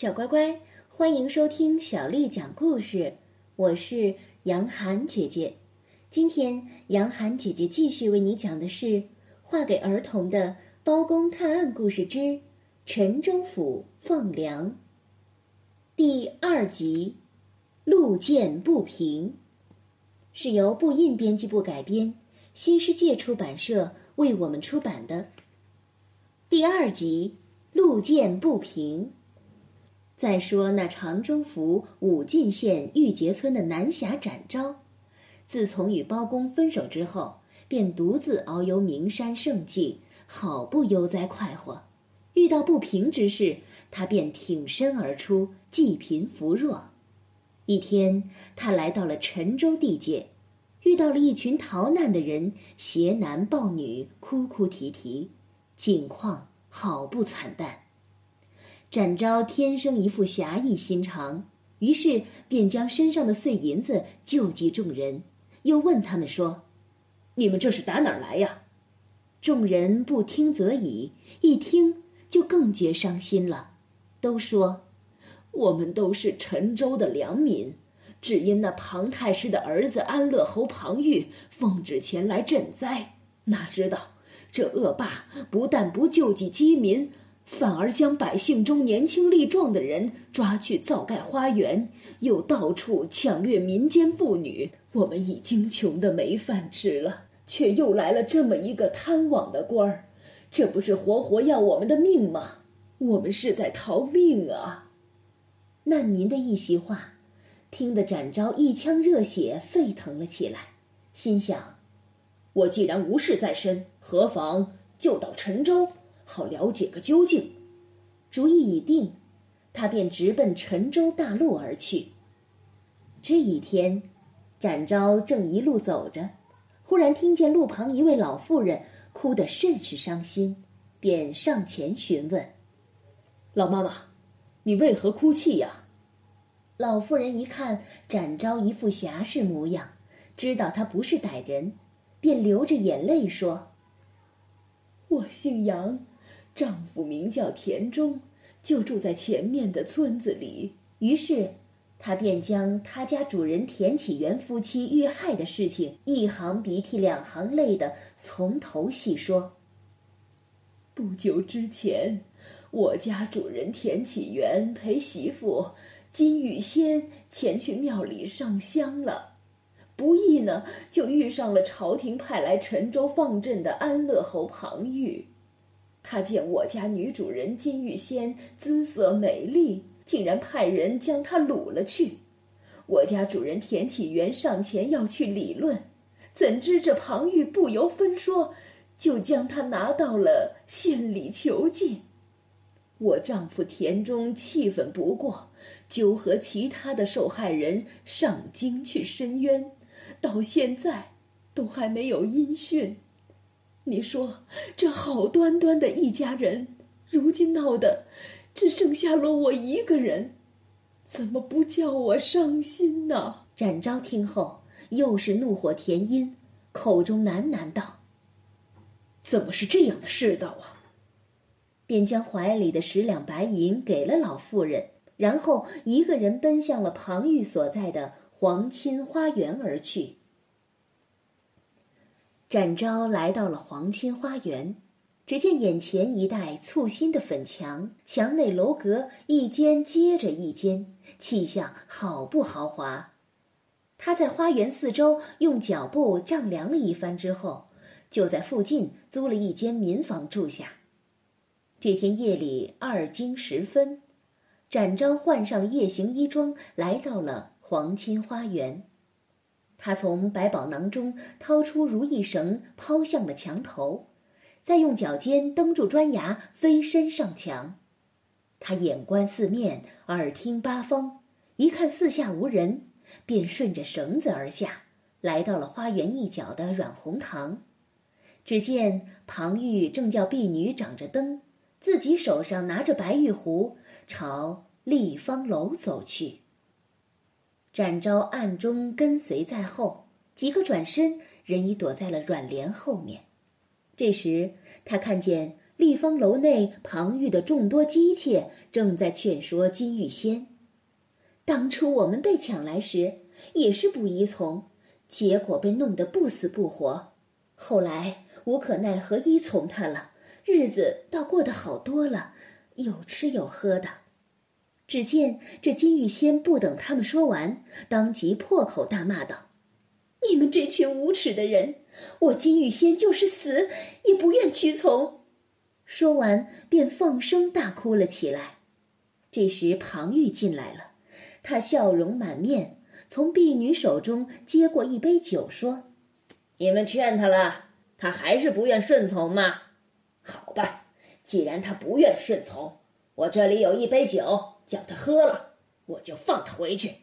小乖乖，欢迎收听小丽讲故事。我是杨涵姐姐。今天，杨涵姐姐继续为你讲的是《画给儿童的包公探案故事之陈州府放粮》第二集《路见不平》，是由布印编辑部改编，新世界出版社为我们出版的。第二集《路见不平》。再说那常州府武进县玉碣村的南侠展昭，自从与包公分手之后，便独自遨游名山胜境，好不悠哉快活。遇到不平之事，他便挺身而出，济贫扶弱。一天，他来到了陈州地界，遇到了一群逃难的人，携男抱女，哭哭啼啼，境况好不惨淡。展昭天生一副侠义心肠，于是便将身上的碎银子救济众人，又问他们说：“你们这是打哪儿来呀？”众人不听则已，一听就更觉伤心了，都说：“我们都是陈州的良民，只因那庞太师的儿子安乐侯庞玉奉旨前来赈灾，哪知道这恶霸不但不救济饥民。”反而将百姓中年轻力壮的人抓去造盖花园，又到处抢掠民间妇女。我们已经穷得没饭吃了，却又来了这么一个贪网的官儿，这不是活活要我们的命吗？我们是在逃命啊！难民的一席话，听得展昭一腔热血沸腾了起来，心想：我既然无事在身，何妨就到陈州。好了解个究竟，主意已定，他便直奔陈州大路而去。这一天，展昭正一路走着，忽然听见路旁一位老妇人哭得甚是伤心，便上前询问：“老妈妈，你为何哭泣呀？”老妇人一看展昭一副侠士模样，知道他不是歹人，便流着眼泪说：“我姓杨。”丈夫名叫田中，就住在前面的村子里。于是，她便将他家主人田启元夫妻遇害的事情，一行鼻涕两行泪的从头细说。不久之前，我家主人田启元陪媳妇金玉仙前去庙里上香了，不意呢，就遇上了朝廷派来陈州放赈的安乐侯庞玉。他见我家女主人金玉仙姿色美丽，竟然派人将她掳了去。我家主人田启元上前要去理论，怎知这庞玉不由分说，就将她拿到了县里囚禁。我丈夫田中气愤不过，就和其他的受害人上京去申冤，到现在都还没有音讯。你说，这好端端的一家人，如今闹得只剩下了我一个人，怎么不叫我伤心呢？展昭听后又是怒火填膺，口中喃喃道：“怎么是这样的世道啊？”便将怀里的十两白银给了老妇人，然后一个人奔向了庞玉所在的皇亲花园而去。展昭来到了皇亲花园，只见眼前一带簇新的粉墙，墙内楼阁一间接着一间，气象好不豪华。他在花园四周用脚步丈量了一番之后，就在附近租了一间民房住下。这天夜里二更时分，展昭换上夜行衣装，来到了皇亲花园。他从百宝囊中掏出如意绳，抛向了墙头，再用脚尖蹬住砖牙，飞身上墙。他眼观四面，耳听八方，一看四下无人，便顺着绳子而下，来到了花园一角的软红堂。只见庞玉正叫婢女掌着灯，自己手上拿着白玉壶，朝立方楼走去。展昭暗中跟随在后，几个转身，人已躲在了软帘后面。这时，他看见立方楼内，庞玉的众多姬妾正在劝说金玉仙：“当初我们被抢来时，也是不依从，结果被弄得不死不活。后来无可奈何依从他了，日子倒过得好多了，有吃有喝的。”只见这金玉仙不等他们说完，当即破口大骂道：“你们这群无耻的人！我金玉仙就是死也不愿屈从！”说完便放声大哭了起来。这时庞玉进来了，他笑容满面，从婢女手中接过一杯酒，说：“你们劝他了，他还是不愿顺从吗？好吧，既然他不愿顺从，我这里有一杯酒。”叫他喝了，我就放他回去。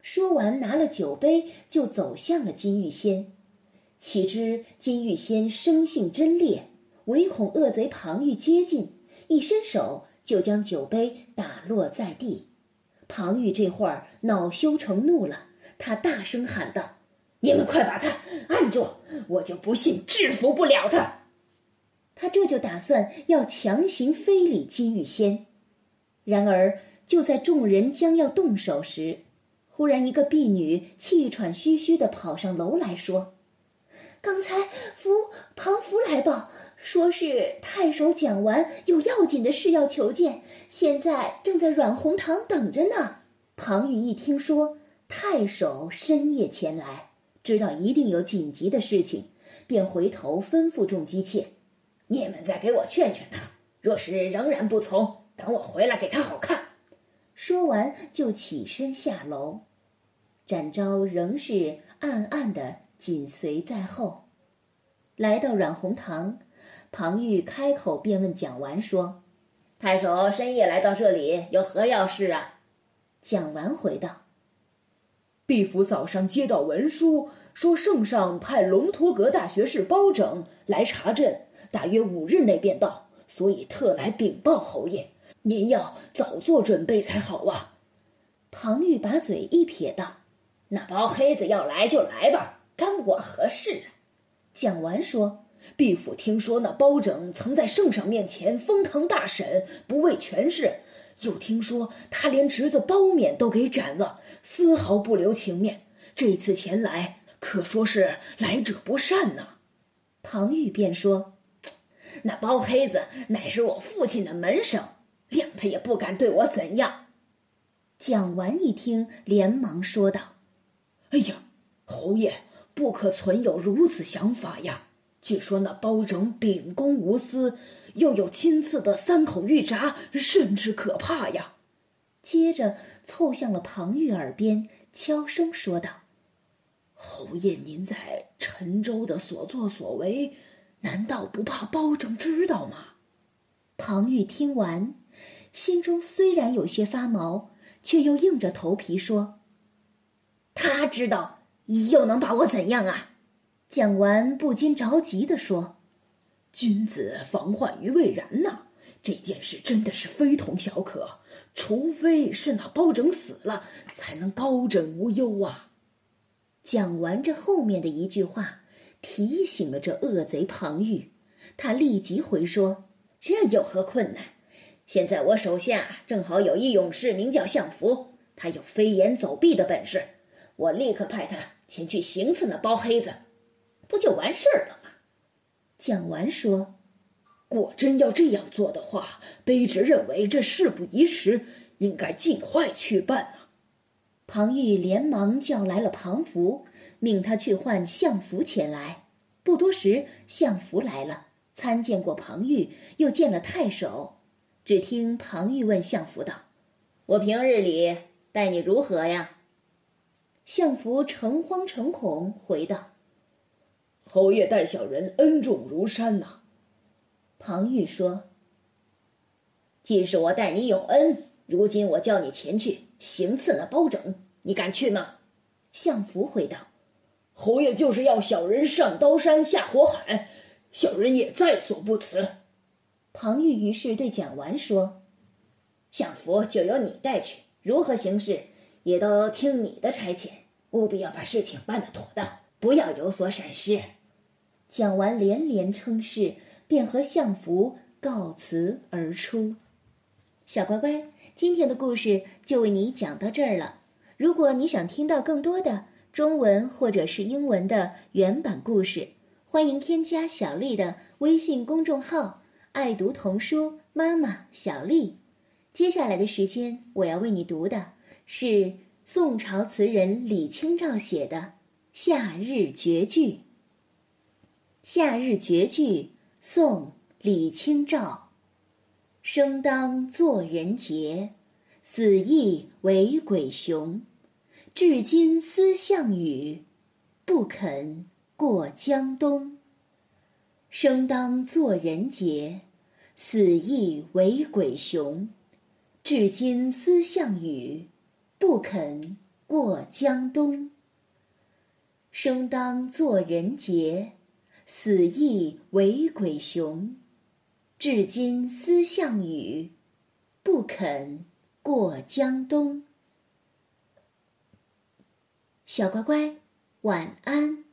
说完，拿了酒杯就走向了金玉仙。岂知金玉仙生性真烈，唯恐恶贼庞玉接近，一伸手就将酒杯打落在地。庞玉这会儿恼羞成怒了，他大声喊道：“你们快把他按住，我就不信制服不了他。”他这就打算要强行非礼金玉仙。然而，就在众人将要动手时，忽然一个婢女气喘吁吁地跑上楼来说：“刚才福庞福来报，说是太守讲完有要紧的事要求见，现在正在软红堂等着呢。”庞玉一听说太守深夜前来，知道一定有紧急的事情，便回头吩咐众姬妾：“你们再给我劝劝他，若是仍然不从。”等我回来给他好看。说完就起身下楼，展昭仍是暗暗的紧随在后。来到阮红堂，庞玉开口便问蒋完说：“太守深夜来到这里，有何要事啊？”蒋完回道：“毕府早上接到文书，说圣上派龙图阁大学士包拯来查镇，大约五日内便到，所以特来禀报侯爷。”您要早做准备才好啊！庞玉把嘴一撇道：“那包黑子要来就来吧，干我何事啊？”讲完说：“毕府听说那包拯曾在圣上面前封堂大审，不为权势；又听说他连侄子包勉都给斩了，丝毫不留情面。这次前来，可说是来者不善呢。”庞玉便说：“ 那包黑子乃是我父亲的门生。”他也不敢对我怎样。蒋完一听，连忙说道：“哎呀，侯爷不可存有如此想法呀！据说那包拯秉公无私，又有亲赐的三口玉札，甚是可怕呀。”接着凑向了庞玉耳边，悄声说道：“侯爷，您在陈州的所作所为，难道不怕包拯知道吗？”庞玉听完。心中虽然有些发毛，却又硬着头皮说：“他知道，又能把我怎样啊？”讲完，不禁着急地说：“君子防患于未然呐！这件事真的是非同小可，除非是那包拯死了，才能高枕无忧啊。”讲完这后面的一句话，提醒了这恶贼庞玉，他立即回说：“这有何困难？”现在我手下正好有一勇士，名叫相福，他有飞檐走壁的本事，我立刻派他前去行刺那包黑子，不就完事儿了吗？蒋完说：“果真要这样做的话，卑职认为这事不宜迟，应该尽快去办啊。”庞玉连忙叫来了庞福，命他去唤相福前来。不多时，相福来了，参见过庞玉，又见了太守。只听庞玉问相福道：“我平日里待你如何呀？”相福诚惶诚恐回道：“侯爷待小人恩重如山呐。”庞玉说：“既是我待你有恩，如今我叫你前去行刺那包拯，你敢去吗？”相福回道：“侯爷就是要小人上刀山下火海，小人也在所不辞。”庞玉于是对蒋完说：“相福就由你带去，如何行事也都听你的差遣，务必要把事情办得妥当，不要有所闪失。”蒋完连连称是，便和相福告辞而出。小乖乖，今天的故事就为你讲到这儿了。如果你想听到更多的中文或者是英文的原版故事，欢迎添加小丽的微信公众号“爱读童书妈妈小丽”。接下来的时间，我要为你读的是宋朝词人李清照写的《夏日绝句》。《夏日绝句》宋·李清照。生当作人杰，死亦为鬼雄。至今思项羽，不肯过江东。生当作人杰，死亦为鬼雄。至今思项羽，不肯过江东。生当作人杰，死亦为鬼雄。至今思项羽，不肯过江东。小乖乖，晚安。